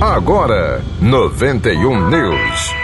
Agora, 91 News.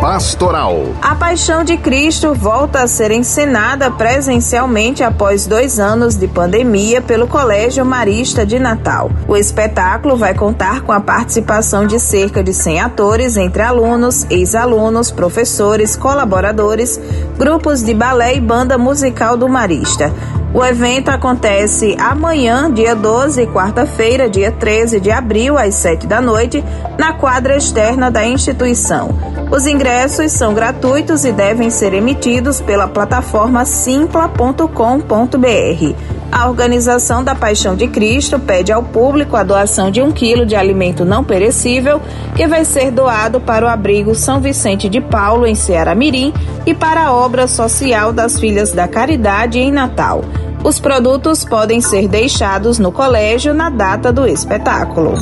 Pastoral. A Paixão de Cristo volta a ser encenada presencialmente após dois anos de pandemia pelo Colégio Marista de Natal. O espetáculo vai contar com a participação de cerca de 100 atores, entre alunos, ex-alunos, professores, colaboradores, grupos de balé e banda musical do Marista. O evento acontece amanhã, dia 12, quarta-feira, dia 13 de abril, às 7 da noite, na quadra externa da instituição. Os ingressos são gratuitos e devem ser emitidos pela plataforma simpla.com.br. A organização da Paixão de Cristo pede ao público a doação de um quilo de alimento não perecível, que vai ser doado para o abrigo São Vicente de Paulo, em Ceará Mirim, e para a obra social das Filhas da Caridade, em Natal. Os produtos podem ser deixados no colégio na data do espetáculo.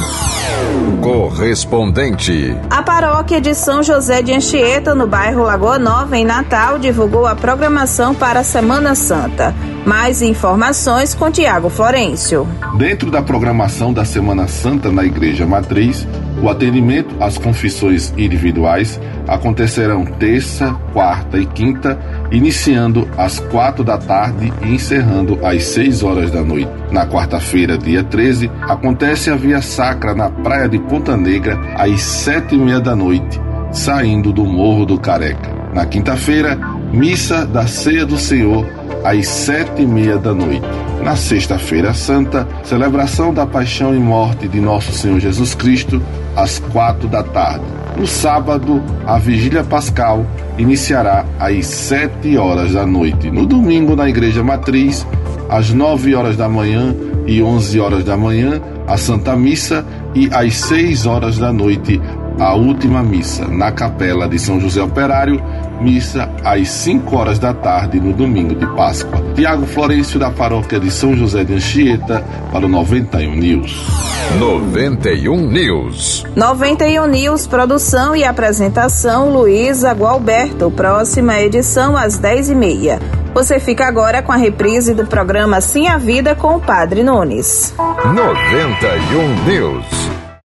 Correspondente. A paróquia de São José de Anchieta, no bairro Lagoa Nova, em Natal, divulgou a programação para a Semana Santa. Mais informações com Tiago Florencio. Dentro da programação da Semana Santa na Igreja Matriz, o atendimento às confissões individuais acontecerão terça, quarta e quinta, iniciando às quatro da tarde e encerrando às seis horas da noite. Na quarta-feira, dia 13, acontece a Via Sacra na Praia de Ponta Negra às sete e meia da noite, saindo do Morro do Careca. Na quinta-feira, missa da Ceia do Senhor às sete e meia da noite. Na Sexta-feira Santa, celebração da Paixão e Morte de Nosso Senhor Jesus Cristo, às quatro da tarde. No sábado, a Vigília Pascal iniciará às sete horas da noite. No domingo, na Igreja Matriz, às nove horas da manhã e onze horas da manhã, a Santa Missa e às seis horas da noite, a última missa na Capela de São José Operário, missa às 5 horas da tarde no domingo de Páscoa. Tiago Florencio da paróquia de São José de Anchieta para o 91 News. 91 News. 91 News, produção e apresentação Luísa Gualberto. Próxima edição às 10h30. Você fica agora com a reprise do programa Sim a Vida com o Padre Nunes. 91 News.